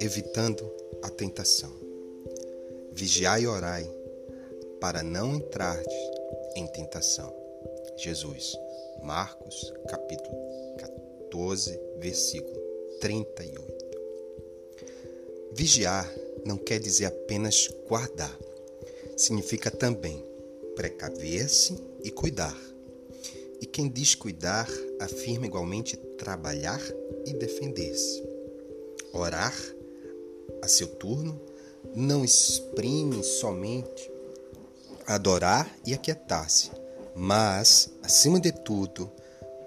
Evitando a tentação. Vigiai e orai, para não entrardes em tentação. Jesus, Marcos, capítulo 14, versículo 38. Vigiar não quer dizer apenas guardar, significa também precaver-se e cuidar. E quem diz cuidar afirma igualmente trabalhar e defender-se. Orar, a seu turno, não exprime somente adorar e aquietar-se, mas, acima de tudo,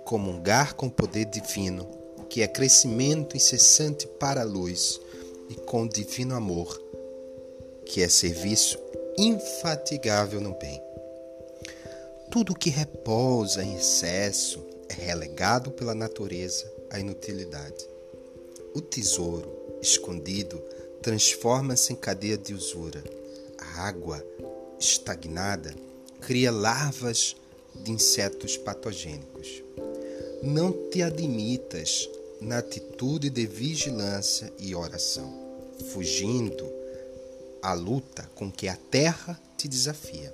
comungar com o poder divino, que é crescimento incessante para a luz, e com o divino amor, que é serviço infatigável no bem. Tudo que repousa em excesso é relegado pela natureza à inutilidade. O tesouro escondido transforma-se em cadeia de usura. A água estagnada cria larvas de insetos patogênicos. Não te admitas na atitude de vigilância e oração, fugindo à luta com que a terra te desafia.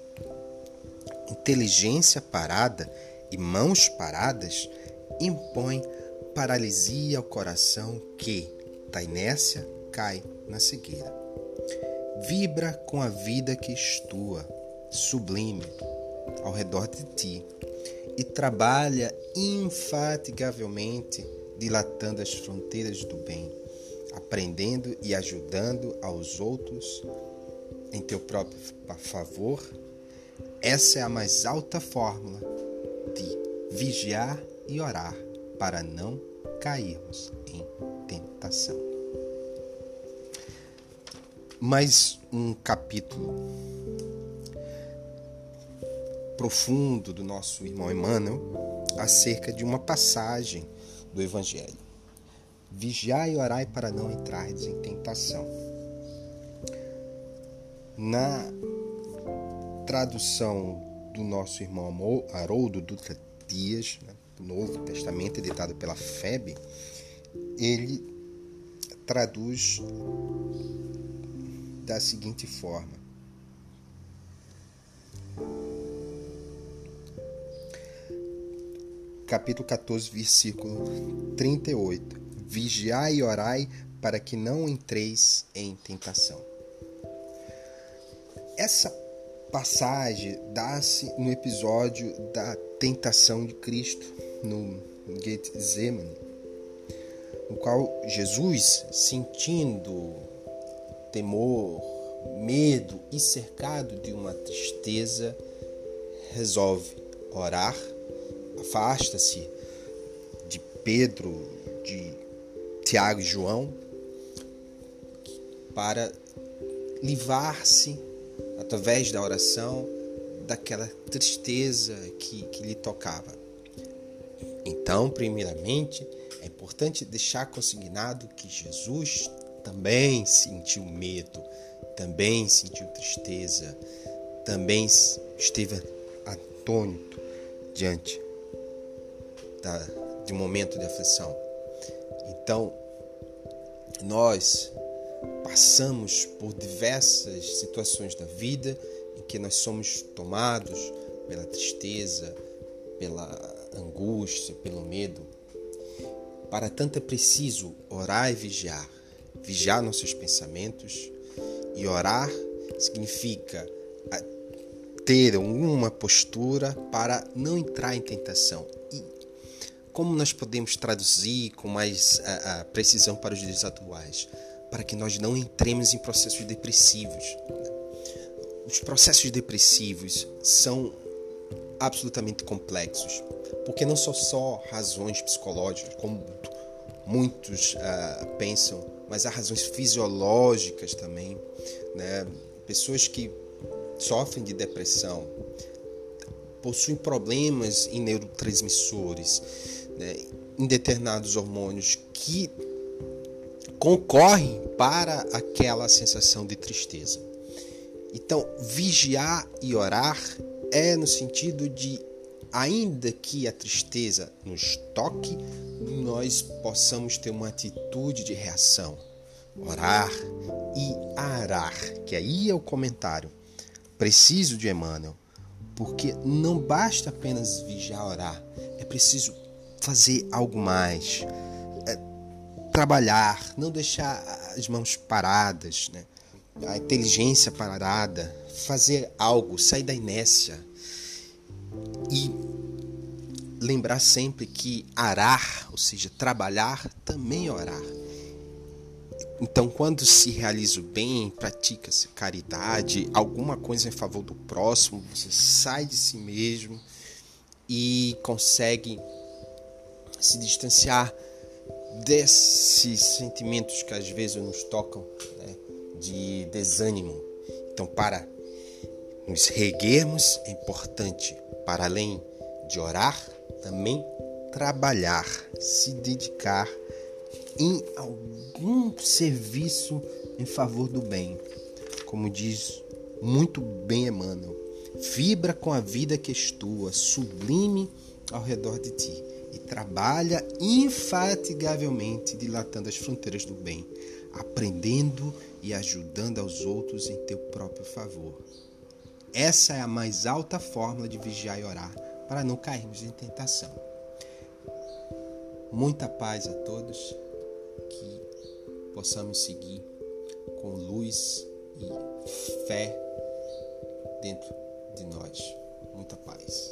Inteligência parada e mãos paradas impõem paralisia ao coração que, da inércia, cai na cegueira. Vibra com a vida que estua, sublime, ao redor de ti e trabalha infatigavelmente dilatando as fronteiras do bem, aprendendo e ajudando aos outros em teu próprio favor. Essa é a mais alta fórmula de vigiar e orar para não cairmos em tentação. Mais um capítulo profundo do nosso irmão Emmanuel acerca de uma passagem do Evangelho. Vigiai e orai para não entrardes em tentação. Na tradução do nosso irmão Haroldo Dutra Dias, né, do Novo Testamento, editado pela FEB, ele traduz da seguinte forma: capítulo 14, versículo 38. Vigiai e orai para que não entreis em tentação. Essa passagem dá-se no episódio da tentação de Cristo no Getsemane, no qual Jesus, sentindo temor, medo e cercado de uma tristeza, resolve orar. Afasta-se de Pedro, de Tiago e João, para livrar-se, através da oração, daquela tristeza que, que lhe tocava. Então, primeiramente, é importante deixar consignado que Jesus também sentiu medo, também sentiu tristeza, também esteve atônito diante da, de um momento de aflição. Então, nós passamos por diversas situações da vida em que nós somos tomados pela tristeza, pela angústia, pelo medo. Para tanto é preciso orar e vigiar. Vigiar nossos pensamentos e orar significa ter uma postura para não entrar em tentação como nós podemos traduzir com mais a, a precisão para os dias atuais? Para que nós não entremos em processos depressivos. Os processos depressivos são absolutamente complexos, porque não são só razões psicológicas, como muitos uh, pensam, mas há razões fisiológicas também. Né? Pessoas que sofrem de depressão possuem problemas em neurotransmissores né, em determinados hormônios que concorrem para aquela sensação de tristeza. Então, vigiar e orar é no sentido de ainda que a tristeza nos toque, nós possamos ter uma atitude de reação, orar e arar, que aí é o comentário. Preciso de Emmanuel, porque não basta apenas vigiar orar, é preciso fazer algo mais, trabalhar, não deixar as mãos paradas, né? a inteligência parada, fazer algo, sair da inércia e lembrar sempre que arar, ou seja, trabalhar, também é orar. Então, quando se realiza o bem, pratica-se caridade, alguma coisa em favor do próximo, você sai de si mesmo e consegue se distanciar desses sentimentos que às vezes nos tocam né, de desânimo. Então, para nos reguermos, é importante, para além de orar, também trabalhar, se dedicar em algum serviço em favor do bem. Como diz muito bem Emmanuel, vibra com a vida que és tua, sublime ao redor de ti trabalha infatigavelmente dilatando as fronteiras do bem, aprendendo e ajudando aos outros em teu próprio favor. Essa é a mais alta forma de vigiar e orar para não cairmos em tentação. Muita paz a todos, que possamos seguir com luz e fé dentro de nós. Muita paz.